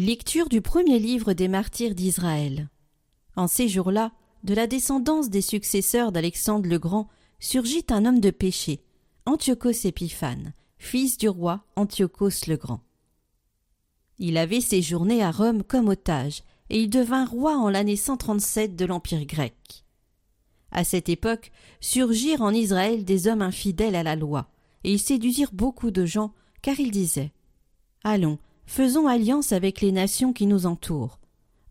Lecture du premier livre des martyrs d'Israël. En ces jours-là, de la descendance des successeurs d'Alexandre le Grand, surgit un homme de péché, Antiochos Épiphane, fils du roi Antiochos le Grand. Il avait séjourné à Rome comme otage, et il devint roi en l'année 137 de l'Empire grec. À cette époque surgirent en Israël des hommes infidèles à la loi, et ils séduisirent beaucoup de gens, car ils disaient Allons, faisons alliance avec les nations qui nous entourent.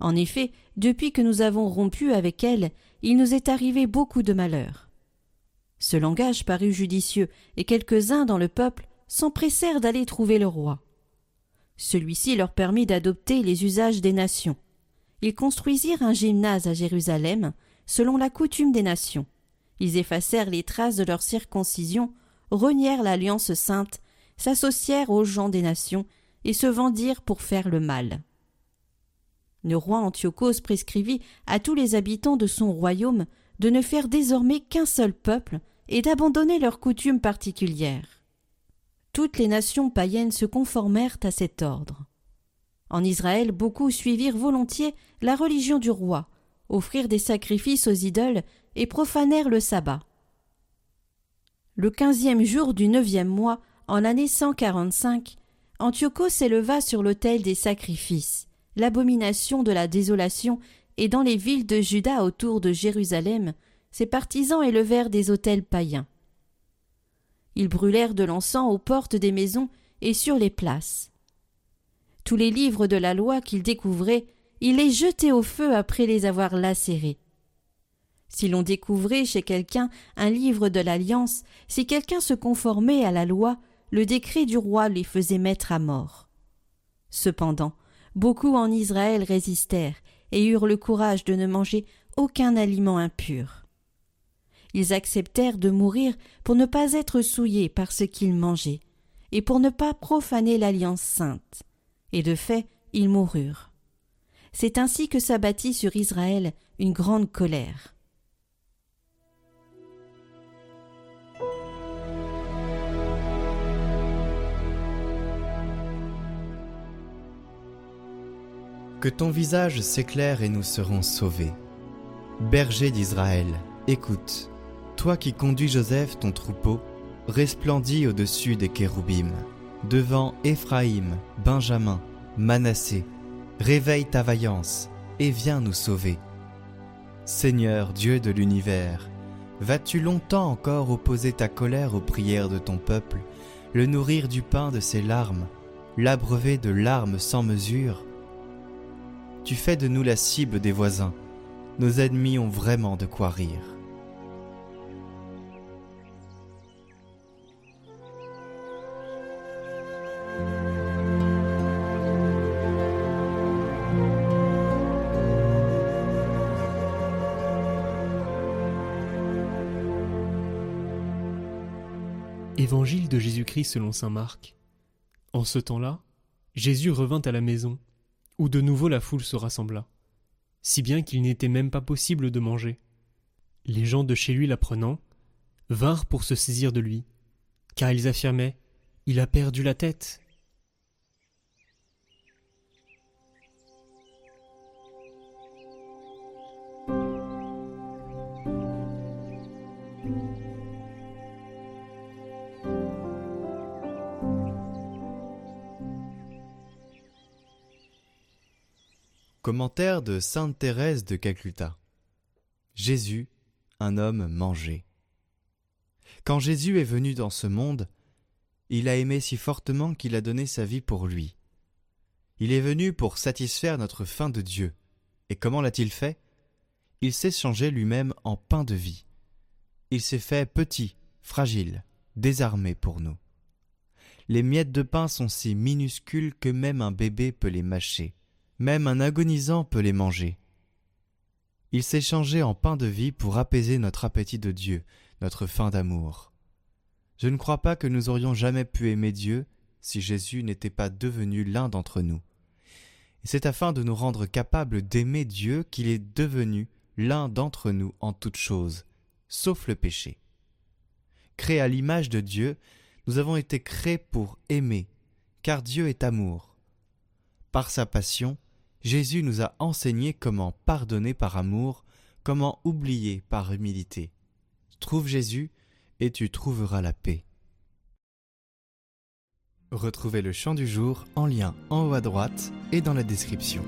En effet, depuis que nous avons rompu avec elles, il nous est arrivé beaucoup de malheurs. Ce langage parut judicieux, et quelques-uns dans le peuple s'empressèrent d'aller trouver le roi. Celui-ci leur permit d'adopter les usages des nations. Ils construisirent un gymnase à Jérusalem, selon la coutume des nations. Ils effacèrent les traces de leur circoncision, renièrent l'alliance sainte, s'associèrent aux gens des nations et se vendirent pour faire le mal. Le roi Antiochos prescrivit à tous les habitants de son royaume de ne faire désormais qu'un seul peuple et d'abandonner leurs coutumes particulières. Toutes les nations païennes se conformèrent à cet ordre. En Israël, beaucoup suivirent volontiers la religion du roi, offrirent des sacrifices aux idoles et profanèrent le sabbat. Le quinzième jour du neuvième mois, en l'année 145, Antiochos s'éleva sur l'autel des sacrifices, l'abomination de la désolation, et dans les villes de Juda autour de Jérusalem, ses partisans élevèrent des autels païens. Ils brûlèrent de l'encens aux portes des maisons et sur les places. Tous les livres de la loi qu'ils découvraient, ils les jetaient au feu après les avoir lacérés. Si l'on découvrait chez quelqu'un un livre de l'Alliance, si quelqu'un se conformait à la loi, le décret du roi les faisait mettre à mort. Cependant, beaucoup en Israël résistèrent et eurent le courage de ne manger aucun aliment impur. Ils acceptèrent de mourir pour ne pas être souillés par ce qu'ils mangeaient, et pour ne pas profaner l'alliance sainte. Et de fait, ils moururent. C'est ainsi que s'abattit sur Israël une grande colère. Que ton visage s'éclaire et nous serons sauvés. Berger d'Israël, écoute, toi qui conduis Joseph ton troupeau, resplendis au-dessus des kéroubim, devant Éphraïm, Benjamin, Manassé, réveille ta vaillance et viens nous sauver. Seigneur Dieu de l'univers, vas-tu longtemps encore opposer ta colère aux prières de ton peuple, le nourrir du pain de ses larmes, l'abreuver de larmes sans mesure tu fais de nous la cible des voisins. Nos ennemis ont vraiment de quoi rire. Évangile de Jésus-Christ selon saint Marc. En ce temps-là, Jésus revint à la maison où de nouveau la foule se rassembla, si bien qu'il n'était même pas possible de manger. Les gens de chez lui l'apprenant, vinrent pour se saisir de lui, car ils affirmaient Il a perdu la tête. Commentaire de Sainte Thérèse de Calcutta. Jésus, un homme mangé. Quand Jésus est venu dans ce monde, il a aimé si fortement qu'il a donné sa vie pour lui. Il est venu pour satisfaire notre faim de Dieu. Et comment l'a-t-il fait? Il s'est changé lui-même en pain de vie. Il s'est fait petit, fragile, désarmé pour nous. Les miettes de pain sont si minuscules que même un bébé peut les mâcher. Même un agonisant peut les manger. Il s'est changé en pain de vie pour apaiser notre appétit de Dieu, notre faim d'amour. Je ne crois pas que nous aurions jamais pu aimer Dieu si Jésus n'était pas devenu l'un d'entre nous. C'est afin de nous rendre capables d'aimer Dieu qu'il est devenu l'un d'entre nous en toutes choses, sauf le péché. Créés à l'image de Dieu, nous avons été créés pour aimer, car Dieu est amour. Par sa passion, Jésus nous a enseigné comment pardonner par amour, comment oublier par humilité. Trouve Jésus et tu trouveras la paix. Retrouvez le chant du jour en lien en haut à droite et dans la description.